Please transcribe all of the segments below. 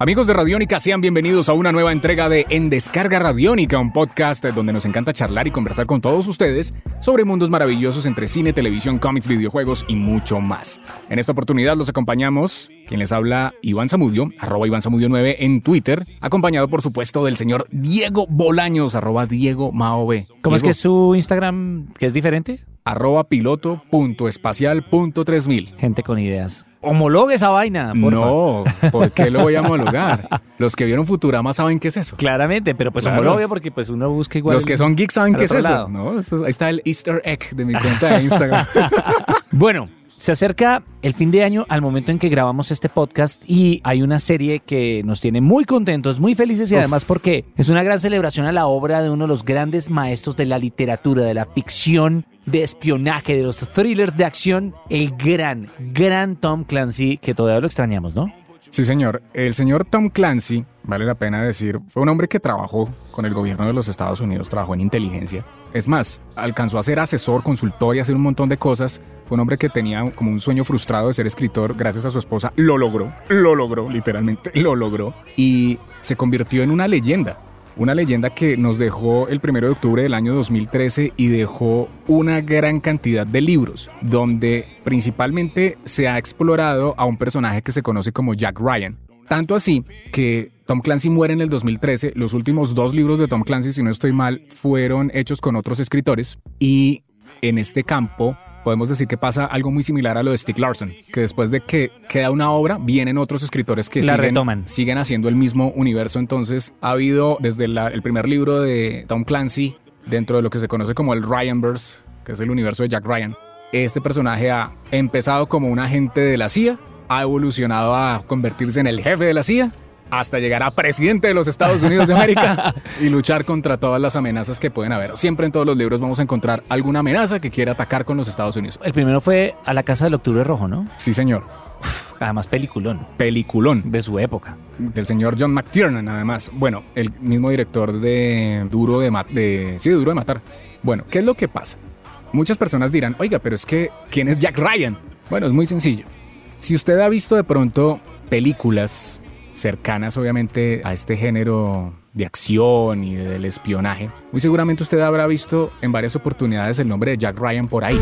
Amigos de Radiónica, sean bienvenidos a una nueva entrega de En Descarga Radiónica, un podcast donde nos encanta charlar y conversar con todos ustedes sobre mundos maravillosos entre cine, televisión, cómics, videojuegos y mucho más. En esta oportunidad los acompañamos, quien les habla Iván Zamudio, arroba Iván Zamudio 9 en Twitter, acompañado por supuesto del señor Diego Bolaños, arroba Diego Maove. ¿Cómo es que su Instagram que es diferente? Arroba piloto.espacial.3000. Gente con ideas. Homologue esa vaina, porfa. No, ¿por qué lo voy a homologar? Los que vieron Futurama saben qué es eso. Claramente, pero pues Claro. homologue porque pues uno busca igual. Los que son geeks saben qué es eso. ahí está el Easter egg de mi cuenta de Instagram. Bueno, se acerca el fin de año al momento en que grabamos este podcast y hay una serie que nos tiene muy contentos, muy felices y Uf. además porque es una gran celebración a la obra de uno de los grandes maestros de la literatura, de la ficción, de espionaje, de los thrillers de acción, el gran, gran Tom Clancy, que todavía lo extrañamos, ¿no? Sí, señor. El señor Tom Clancy, vale la pena decir, fue un hombre que trabajó con el gobierno de los Estados Unidos, trabajó en inteligencia. Es más, alcanzó a ser asesor, consultor y hacer un montón de cosas. Fue un hombre que tenía como un sueño frustrado de ser escritor. Gracias a su esposa lo logró, lo logró, literalmente lo logró. Y se convirtió en una leyenda. Una leyenda que nos dejó el 1 de octubre del año 2013 y dejó una gran cantidad de libros, donde principalmente se ha explorado a un personaje que se conoce como Jack Ryan. Tanto así que Tom Clancy muere en el 2013. Los últimos dos libros de Tom Clancy, si no estoy mal, fueron hechos con otros escritores. Y en este campo podemos decir que pasa algo muy similar a lo de Stieg Larsson, que después de que queda una obra, vienen otros escritores que La siguen, retoman. siguen haciendo el mismo universo. Entonces ha habido desde la- el primer libro de Tom Clancy, dentro de lo que se conoce como el Ryanverse, que es el universo de Jack Ryan, este personaje ha empezado como un agente de la CIA, ha evolucionado a convertirse en el jefe de la CIA, hasta llegar a presidente de los Estados Unidos de América y luchar contra todas las amenazas que pueden haber. Siempre en todos los libros vamos a encontrar alguna amenaza que quiera atacar con los Estados Unidos. El primero fue a la Casa del Octubre Rojo, ¿no? Sí, señor. Además, peliculón Peliculón de su época. del señor John McTiernan, además. Bueno, el mismo director de Duro de, Ma- de sí, de Duro de Matar. Bueno, ¿qué es lo que pasa? Muchas personas dirán, oiga, pero es que, ¿quién es Jack Ryan? Bueno, es muy sencillo. Si usted ha visto de pronto películas cercanas, obviamente, a este género de acción y del espionaje, muy seguramente usted habrá visto en varias oportunidades el nombre de Jack Ryan por ahí.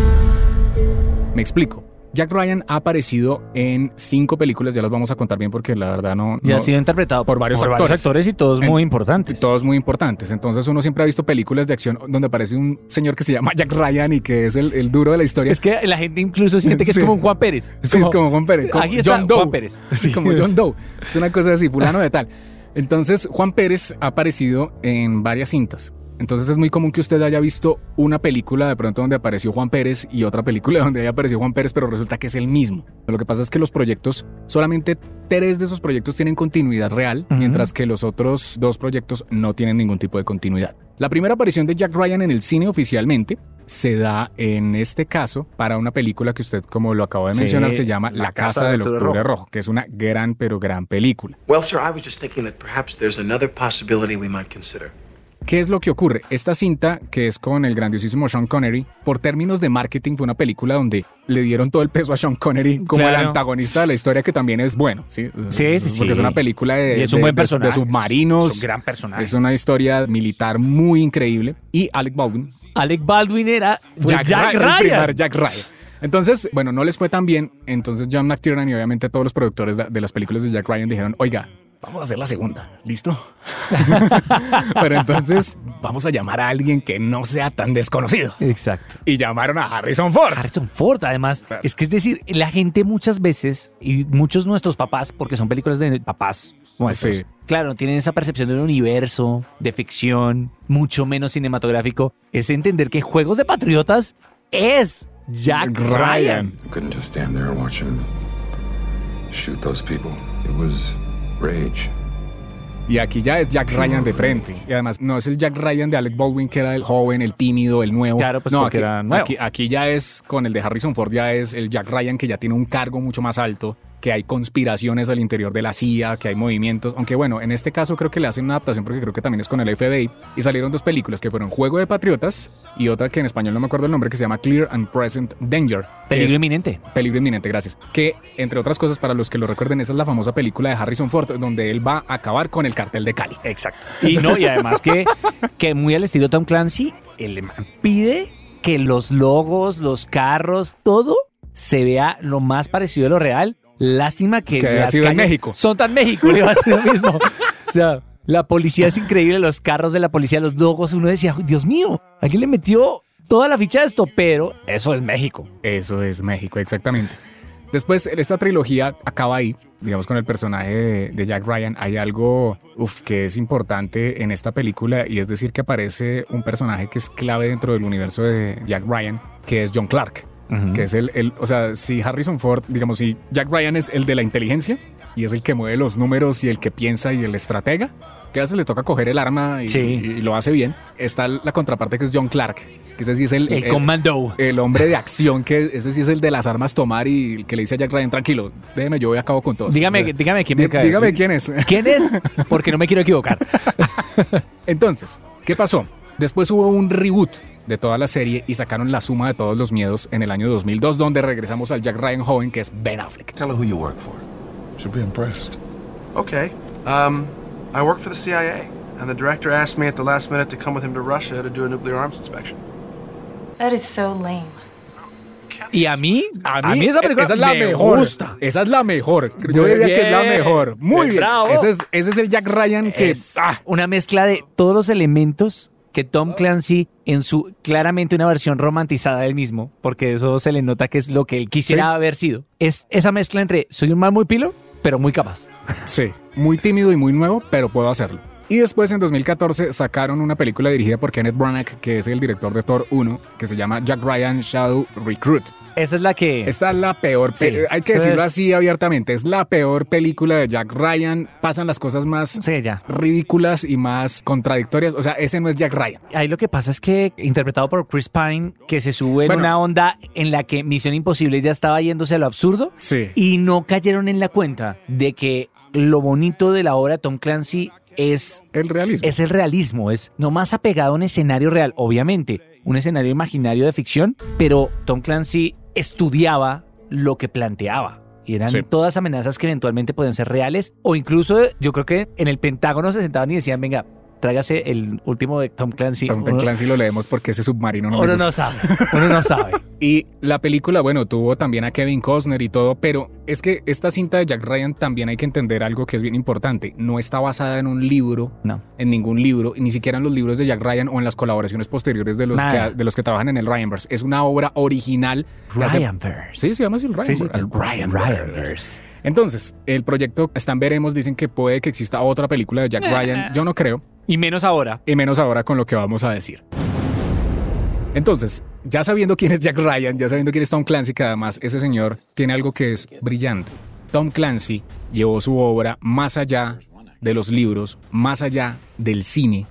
Me explico. Jack Ryan ha aparecido en cinco películas, ya las vamos a contar bien porque la verdad no... Y ha sido interpretado por varios actores. y todos En- muy importantes. todos muy importantes. Entonces uno siempre ha visto películas de acción donde aparece un señor que se llama Jack Ryan y que es el, el duro de la historia. Es que la gente incluso siente que Sí. es como un Juan Pérez. Sí, es como Juan Pérez. como Aquí está John Doe. Juan Pérez. Sí, como John Doe. Es una cosa así, fulano de tal. Entonces, Juan Pérez ha aparecido en varias cintas. Entonces es muy común que usted haya visto una película de pronto donde apareció Juan Pérez y otra película donde haya aparecido Juan Pérez, pero resulta que es el mismo. Lo que pasa es que los proyectos, solamente tres de esos proyectos tienen continuidad real, mientras que los otros dos proyectos no tienen ningún tipo de continuidad. La primera aparición de Jack Ryan en el cine oficialmente se da en este caso para una película que usted, como lo acabo de Sí, mencionar, se llama La, Casa, del Octubre Rojo. que es una gran, pero gran película. Well, sir, I was just thinking that perhaps there's another possibility we might consider. ¿Qué es lo que ocurre? Esta cinta, que es con el grandiosísimo Sean Connery, por términos de marketing fue una película donde le dieron todo el peso a Sean Connery como el antagonista de la historia, que también es bueno, ¿sí? Sí, sí, sí. Porque es una película de, Y es un de- buen de- personaje. de submarinos. Es un gran personaje. Es una historia militar muy increíble. Y Alec Baldwin, Alec Baldwin era Jack, Ryan, Ryan. Jack Ryan. Entonces, bueno, no les fue tan bien. Entonces John McTiernan y obviamente todos los productores de, de las películas de Jack Ryan dijeron, oiga, vamos a hacer la segunda, ¿listo? Pero entonces vamos a llamar a alguien que no sea tan desconocido. Exacto. Y llamaron a Harrison Ford. Harrison Ford, además. Claro. Es que es decir, la gente muchas veces, y muchos de nuestros papás, porque son películas de papás nuestros, Sí. claro, tienen esa percepción de un universo, de ficción, mucho menos cinematográfico, es entender que Juegos de Patriotas es Jack Ryan. I couldn't just stand there and watch him shoot those people. It was rage. Y aquí ya es Jack Ryan de frente. Y además no es el Jack Ryan de Alec Baldwin que era el joven, el tímido, el nuevo. Claro, pues no, porque aquí, era nuevo. Aquí, aquí ya es con el de Harrison Ford, ya es el Jack Ryan que ya tiene un cargo mucho más alto, que hay conspiraciones al interior de la CIA, que hay movimientos, aunque bueno, en este caso creo que le hacen una adaptación porque creo que también es con el FBI, y salieron dos películas que fueron Juego de Patriotas y otra que en español no me acuerdo el nombre, que se llama Clear and Present Danger. Peligro inminente. Peligro inminente, gracias. Que, entre otras cosas, para los que lo recuerden, esa es la famosa película de Harrison Ford, donde él va a acabar con el cartel de Cali. Exacto. Y no, y además que, que muy al estilo Tom Clancy, el man pide que los logos, los carros, todo se vea lo más parecido a lo real. Lástima que, Que las sido en México. son tan México, le va a hacer lo mismo. O sea, la policía es increíble, los carros de la policía, los logos, uno decía, Dios mío, alguien le metió toda la ficha a esto, pero eso es México. Eso es México, exactamente. Después, esta trilogía acaba ahí, digamos, con el personaje de, de Jack Ryan. Hay algo uf, que es importante en esta película y es decir que aparece un personaje que es clave dentro del universo de Jack Ryan, que es John Clark. Que es el, el- o sea, si Harrison Ford, digamos, si Jack Ryan es el de la inteligencia y es el que mueve los números y el que piensa y el estratega, que veces le toca coger el arma y, Sí. y lo hace bien. Está la contraparte que es John Clark, que ese sí es el, El comando. el hombre de acción, que ese sí es el de las armas tomar y el que le dice a Jack Ryan, tranquilo, déjeme, yo voy a cabo con todo. Dígame, dígame quién me cae. Dígame quién es. ¿Quién es? Porque no me quiero equivocar. Entonces, ¿qué pasó? Después hubo un reboot de toda la serie y sacaron la suma de todos los miedos en el año 2002, donde regresamos al Jack Ryan joven, que es Ben Affleck. Tell her who you work for. She'll be impressed. Okay. Um, I work for the CIA, and the director asked me at the last minute to come with him to Russia to do a nuclear arms inspection. That is so lame. Y a mí, a mí, esa película esa es la me mejor. gusta. Esa es la mejor. Yo Muy diría que es la bien. mejor. Muy bien. Bravo. Ese es, ese es el Jack Ryan que... es ah, una mezcla de todos los elementos que Tom Clancy en su claramente una versión romantizada del mismo, porque eso se le nota que es lo que él quisiera Sí. haber sido. Es esa mezcla entre soy un man muy pilo, pero muy capaz. Sí, muy tímido y muy nuevo, pero puedo hacerlo. Y después en 2014 sacaron una película dirigida por Kenneth Branagh, que es el director de Thor 1, que se llama Jack Ryan Shadow Recruit. Esa es la que Esta es la peor, pe- Sí, hay que decirlo es- así abiertamente, es la peor película de Jack Ryan. Pasan las cosas más Sí, ya. ridículas y más contradictorias. O sea, ese no es Jack Ryan. Ahí lo que pasa es que, interpretado por Chris Pine, que se sube en Bueno. una onda en la que Misión Imposible ya estaba yéndose a lo absurdo, Sí. y no cayeron en la cuenta de que lo bonito de la obra de Tom Clancy es El realismo. es el realismo, es no más apegado a un escenario real, obviamente, un escenario imaginario de ficción, pero Tom Clancy estudiaba lo que planteaba. Y eran Sí. todas amenazas que eventualmente pueden ser reales. O incluso yo creo que en el Pentágono se sentaban y decían, venga, tráigase el último de Tom Clancy. Tom Clancy lo leemos porque ese submarino no Uno no sabe, uno no sabe. Y la película, bueno, tuvo también a Kevin Costner y todo, pero es que esta cinta de Jack Ryan también hay que entender algo que es bien importante. No está basada en un libro, No. en ningún libro, ni siquiera en los libros de Jack Ryan o en las colaboraciones posteriores de los, Nada. que, de los que trabajan en el Ryanverse. Es una obra original. hace- Ryanverse. Sí, se llama así el Ryanverse. Sí, sí. El Ryanverse. Ryanverse. Entonces, el proyecto está en veremos. Dicen que puede que exista otra película de Jack Ryan. Yo no creo. Y menos ahora. Y menos ahora con lo que vamos a decir. Entonces, ya sabiendo quién es Jack Ryan, ya sabiendo quién es Tom Clancy, que además ese señor tiene algo que es brillante. Tom Clancy llevó su obra más allá de los libros, más allá del cine,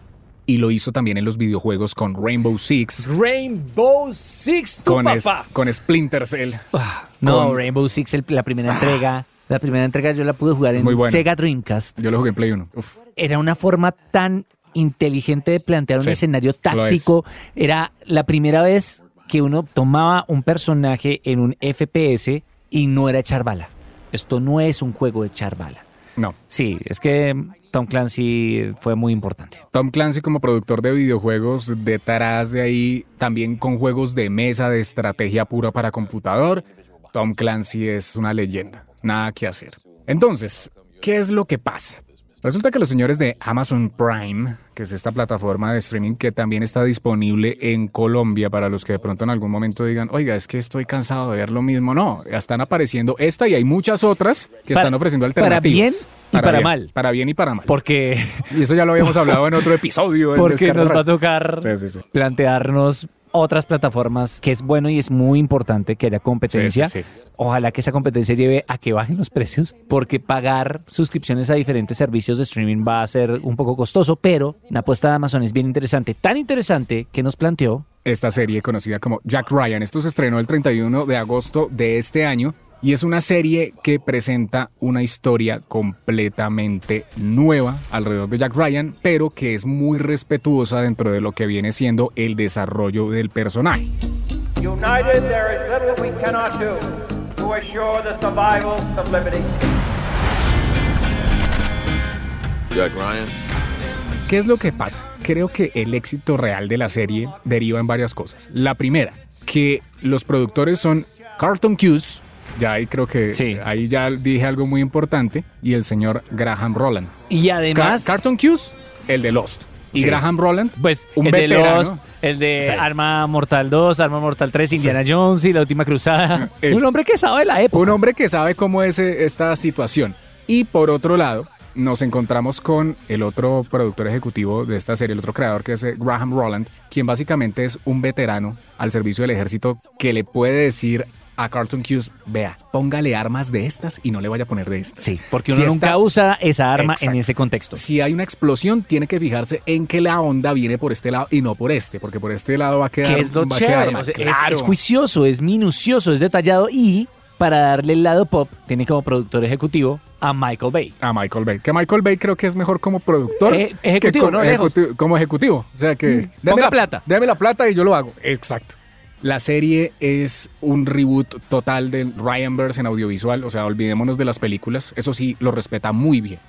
y lo hizo también en los videojuegos con Rainbow Six, Rainbow Six, tu con, es- papá. con Splinter Cell. Ah, no, con- Rainbow Six, el- la primera entrega. La primera entrega yo la pude jugar en. Sega Dreamcast. Yo lo jugué en Play 1. Uf. Era una forma tan inteligente de plantear un Sí, escenario es. táctico. Era la primera vez que uno tomaba un personaje en un FPS y no era echar bala. Esto no es un juego de echar bala. No. Sí, es que Tom Clancy fue muy importante. Tom Clancy como productor de videojuegos, detrás de ahí también con juegos de mesa de estrategia pura para computador, Tom Clancy es una leyenda, nada que hacer. Entonces, ¿qué es lo que pasa? Resulta que los señores de Amazon Prime, que es esta plataforma de streaming que también está disponible en Colombia para los que de pronto en algún momento digan, oiga, es que estoy cansado de ver lo mismo. No, están apareciendo esta y hay muchas otras que Para- están ofreciendo para alternativas. bien y para bien, mal. Para bien y para mal. Porque, Y eso ya lo habíamos hablado en otro episodio. en porque Descarga nos va a tocar Sí, sí, sí. plantearnos otras plataformas, que es bueno y es muy importante que haya competencia. Sí, sí, sí. Ojalá que esa competencia lleve a que bajen los precios, porque pagar suscripciones a diferentes servicios de streaming va a ser un poco costoso, pero la apuesta de Amazon es bien interesante. Tan interesante que nos planteó Esta serie conocida como Jack Ryan. Esto se estrenó el 31 de agosto de este año Y es una serie que presenta una historia completamente nueva alrededor de Jack Ryan, pero que es muy respetuosa dentro de lo que viene siendo el desarrollo del personaje. United, there is little we cannot do to assure the survival of liberty. Jack Ryan. ¿Qué es lo que pasa? Creo que el éxito real de la serie deriva en varias cosas. La primera, que los productores son Carlton Cuse, ya ahí creo que Sí. ahí ya dije algo muy importante, y el señor Graham Roland. Y además, Car- Carlton Cuse, el de Lost. Y Sí. Graham Roland, pues, un el de veterano. Lost, el de Sí. Arma Mortal 2, Arma Mortal 3, Indiana Jones y La Última Cruzada. El- Un hombre que sabe la época. Un hombre que sabe cómo es eh, esta situación. Y por otro lado, nos encontramos con el otro productor ejecutivo de esta serie, el otro creador que es eh, Graham Roland, quien básicamente es un veterano al servicio del ejército que le puede decir a Carlton Cuse, vea, póngale armas de estas y no le vaya a poner de estas. Sí, porque Si uno esta- nunca usa esa arma Exacto. en ese contexto. Si hay una explosión, tiene que fijarse en que la onda viene por este lado y no por este, porque por este lado va a quedar, que es lo va quedar o sea, es- Claro. es, juicioso, es minucioso, es detallado y para darle el lado pop tiene como productor ejecutivo a Michael Bay. a Michael Bay. Que Michael Bay creo que es mejor como productor. Ejecutivo, que no, lejos. Mm, ejecuti- como ejecutivo. O sea que. deme ponga la plata. Deme la plata y yo lo hago. Exacto. La serie es un reboot total del Ryanverse en audiovisual. O sea, olvidémonos de las películas. Eso sí, lo respeta muy bien.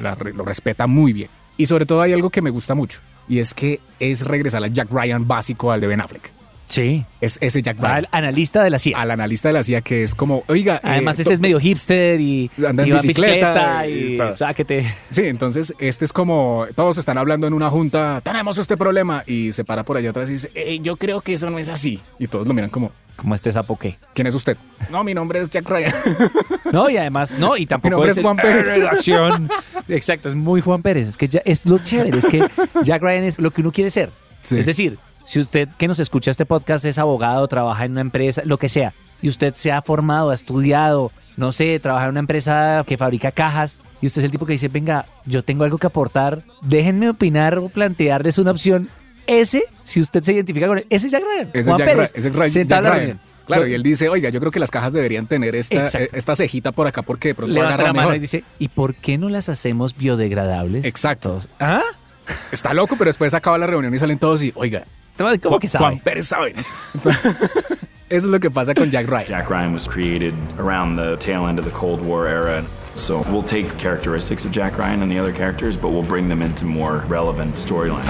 La lo respeta muy bien. Y sobre todo hay algo que me gusta mucho. Y es que es regresar al Jack Ryan básico al de Ben Affleck. Sí. Es ese Jack Ryan. Al analista de la CIA. Al analista de la CIA que es como, oiga. Además, eh, este es medio hipster y, Anda en y bicicleta y, y sáquete. Sí, entonces este es como todos están hablando en una junta, tenemos este problema y se para por allá atrás y dice, "Ey, yo creo que eso no es así. Y todos lo miran como, Como este sapo que. ¿quién es usted? No, mi nombre es Jack Ryan. No, y además, no, y tampoco nombre es, es el- Juan Pérez. redacción. Exacto, es muy Juan Pérez. Es que ya es lo chévere, es que Jack Ryan es lo que uno quiere ser. Sí. Es decir, si usted que nos escucha este podcast es abogado, trabaja en una empresa, lo que sea, y usted se ha formado, ha estudiado, no sé, trabaja en una empresa que fabrica cajas, y usted es el tipo que dice, venga, yo tengo algo que aportar, déjenme opinar o plantearles una opción. Ese, si usted se identifica con él, ese es Jack Ryan. Ese es Juan Jack, Pérez. Ra- ese es Ra- sentado en Jack la Ryan. Claro, y él dice, oiga, yo creo que las cajas deberían tener esta, Exacto. esta cejita por acá porque de pronto levanta la mano mejor. y dice, ¿y por qué no las hacemos biodegradables? Exacto. Todos, ¿Ah? Está loco, pero después acaba la reunión y salen todos y, oiga, ¿Cómo que sabe? Juan Pérez sabe. Entonces, Eso es lo que pasa con Jack Ryan. Jack Ryan was created around the tail end of the Cold War era. So we'll take characteristics of Jack Ryan and the other characters, but we'll bring them into more relevant storylines.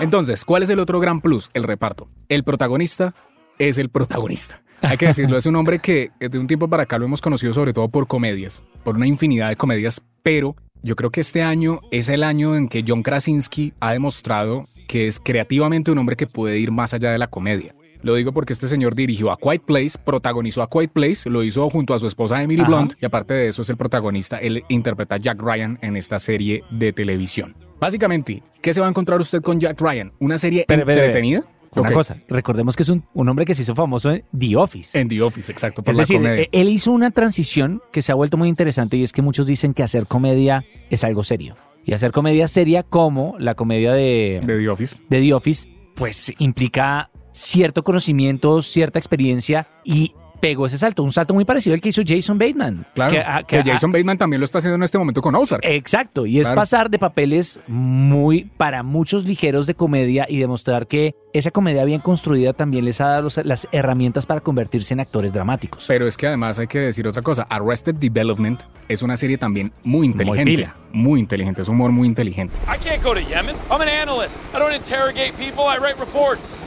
Entonces, ¿cuál es el otro gran plus? El reparto. El protagonista es el protagonista. Hay que decirlo, es un hombre que de un tiempo para acá lo hemos conocido sobre todo por comedias, por una infinidad de comedias, pero yo creo que este año es el año en que John Krasinski ha demostrado que es creativamente un hombre que puede ir más allá de la comedia. Lo digo porque este señor dirigió a Quiet Place, protagonizó a Quiet Place, lo hizo junto a su esposa Emily Ajá. Blunt y aparte de eso es el protagonista, él interpreta a Jack Ryan en esta serie de televisión. Básicamente, ¿qué se va a encontrar usted con Jack Ryan? ¿Una serie Pero, pero, pero, entretenida? Una cosa, recordemos que es un, un hombre que se hizo famoso en The Office. En The Office, exacto, por es la decir, comedia. eh, él hizo una transición que se ha vuelto muy interesante y es que muchos dicen que hacer comedia es algo serio. Y hacer comedia seria como la comedia de, de The Office. de The Office, pues implica cierto conocimiento, cierta experiencia y pegó ese salto, un salto muy parecido al que hizo Jason Bateman. Claro, Que, que, que, Jason Bateman también lo está haciendo en este momento con Ozark. Exacto, y es Claro. pasar de papeles muy, para muchos ligeros de comedia y demostrar que esa comedia bien construida también les ha dado los- las herramientas para convertirse en actores dramáticos. Pero es que además hay que decir otra cosa. Arrested Development es una serie también muy inteligente. pila. Muy inteligente, es humor muy inteligente. I can't go to Yemen. I'm an analyst. I don't interrogate people, I write reports.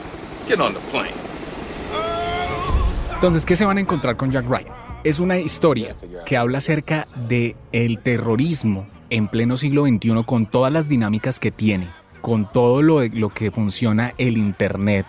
Get on the plane. Entonces, ¿qué se van a encontrar con Jack Ryan? Es una historia que habla acerca de el terrorismo en pleno siglo XXI con todas las dinámicas que tiene, con todo lo, lo que funciona el Internet,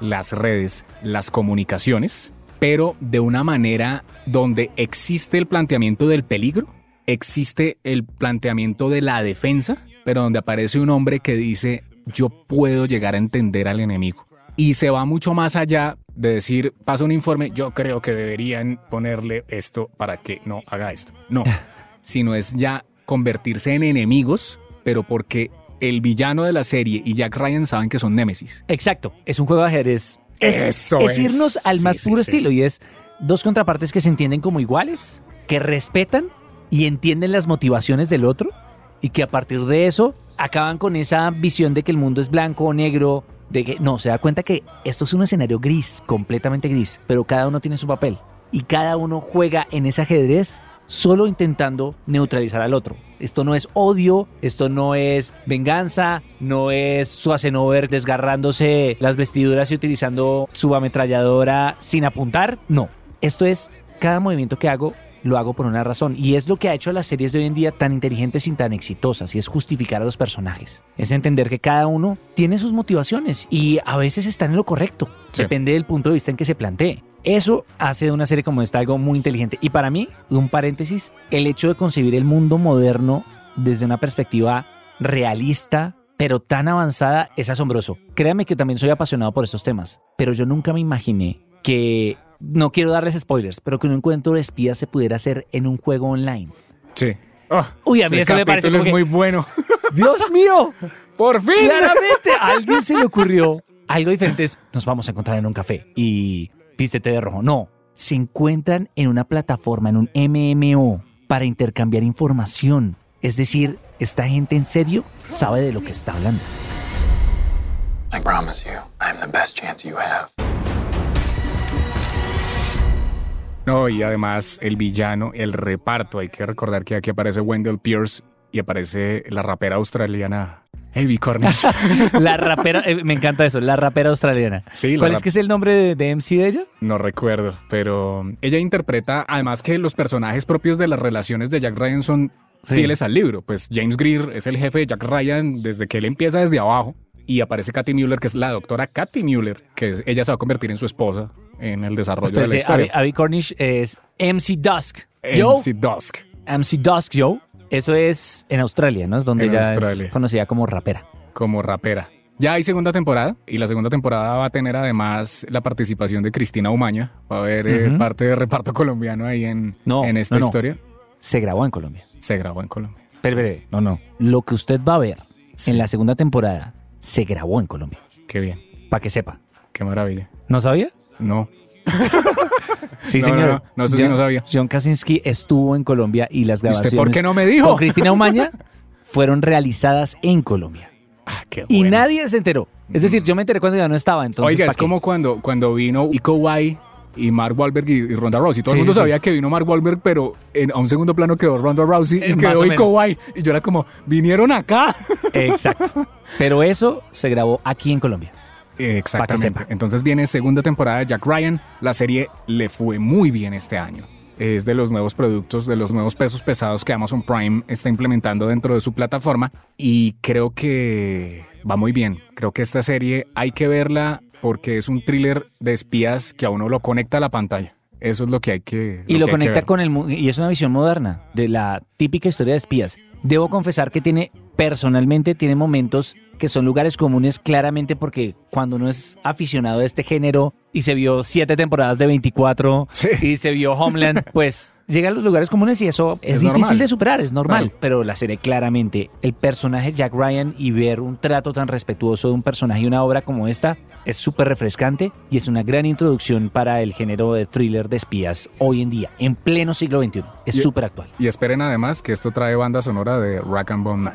las redes, las comunicaciones, pero de una manera donde existe el planteamiento del peligro, existe el planteamiento de la defensa, pero donde aparece un hombre que dice, yo puedo llegar a entender al enemigo. Y se va mucho más allá de decir, pasa un informe, yo creo que deberían ponerle esto para que no haga esto. No, sino es ya convertirse en enemigos, pero porque el villano de la serie y Jack Ryan saben que son némesis. Exacto, es un juego de ajedrez es, Eso es es. irnos al Sí, más sí, puro sí. estilo y es dos contrapartes que se entienden como iguales, que respetan y entienden las motivaciones del otro y que a partir de eso acaban con esa visión de que el mundo es blanco o negro, de que no, se da cuenta que esto es un escenario gris, completamente gris, pero cada uno tiene su papel y cada uno juega en ese ajedrez solo intentando neutralizar al otro. Esto no es odio, esto no es venganza, no es Schwarzenegger desgarrándose las vestiduras y utilizando su ametralladora sin apuntar. No, esto es cada movimiento que hago lo hago por una razón y es lo que ha hecho a las series de hoy en día tan inteligentes y tan exitosas y es justificar a los personajes. Es entender que cada uno tiene sus motivaciones y a veces está en lo correcto. Sí. Depende del punto de vista en que se plantee. Eso hace de una serie como esta algo muy inteligente. Y para mí, un paréntesis, el hecho de concebir el mundo moderno desde una perspectiva realista, pero tan avanzada, es asombroso. Créame que también soy apasionado por estos temas, pero yo nunca me imaginé que, no quiero darles spoilers, pero que un encuentro de espías se pudiera hacer en un juego online. Sí. Oh, Uy, a mí eso me parece como es que- muy bueno. ¡Dios mío! ¡Por fin! Claramente a alguien se le ocurrió algo diferente. es, Nos vamos a encontrar en un café y vístete de rojo. No, se encuentran en una plataforma, en un MMO, para intercambiar información. Es decir, esta gente en serio sabe de lo que está hablando. I promise you, I'm the best chance you have. No, y además el villano, el reparto. Hay que recordar que aquí aparece Wendell Pierce y aparece la rapera australiana Heavy Cornish. La rapera, eh, me encanta eso, la rapera australiana. Sí, la ¿Cuál es que es el nombre de, de MC de ella? No recuerdo, pero ella interpreta, además que los personajes propios de las relaciones de Jack Ryan son Sí. fieles al libro. Pues James Greer es el jefe de Jack Ryan desde que él empieza desde abajo y aparece Katy Mueller, que es la doctora Katy Mueller, que ella se va a convertir en su esposa en el desarrollo de la Espérese, historia. Abby, Abby Cornish es MC Dusk. Yo, MC Dusk. MC Dusk, yo. Eso es en Australia, ¿no? Es donde En Australia. es conocida como rapera. como rapera. Ya hay segunda temporada y la segunda temporada va a tener además la participación de Cristina Umaña. Va a haber eh, parte de reparto colombiano ahí en, No, en esta no, no. historia. Se grabó en Colombia. Se grabó en Colombia. Pero, pero, no, no. Lo que usted va a ver Sí. en la segunda temporada se grabó en Colombia. Qué bien, Para que sepa. qué maravilla. ¿No sabía? No, Sí, No, señor. no, no, no, eso sí no sabía. John Krasinski estuvo en Colombia y las ¿Y usted grabaciones por qué no me dijo? con Cristina Umaña fueron realizadas en Colombia. Ah, qué Y bueno. nadie se enteró. Es decir, yo me enteré cuando ya no estaba, entonces Oiga, ¿pa' es qué? como cuando, cuando vino Iko Uwais y Mark Wahlberg y, y Ronda Rousey. Todo Sí, el mundo sí, sabía que vino Mark Wahlberg, pero en- a un segundo plano quedó Ronda Rousey y Eh, quedó o Iko menos. Uwais. Y yo era como, vinieron acá. Exacto. Pero eso se grabó aquí en Colombia. Exactamente. Entonces viene segunda temporada de Jack Ryan. La serie le fue muy bien este año. Es de los nuevos productos, de los nuevos pesos pesados que Amazon Prime está implementando dentro de su plataforma. Y creo que va muy bien. Creo que esta serie hay que verla porque es un thriller de espías que a uno lo conecta a la pantalla. Eso es lo que hay que. Y lo que hay que conecta con el y es una visión moderna de la típica historia de espías. Debo confesar que tiene personalmente tiene momentos que son lugares comunes claramente porque cuando uno es aficionado a este género y se vio siete temporadas de 24 Sí. y se vio Homeland, pues llega a los lugares comunes y eso es, Es difícil normal. de superar, es normal. Claro. Pero la serie claramente, el personaje Jack Ryan y ver un trato tan respetuoso de un personaje y una obra como esta es súper refrescante y es una gran introducción para el género de thriller de espías hoy en día, en pleno siglo XXI. Es súper actual. Y esperen además que esto trae banda sonora de Rack and Bone Man.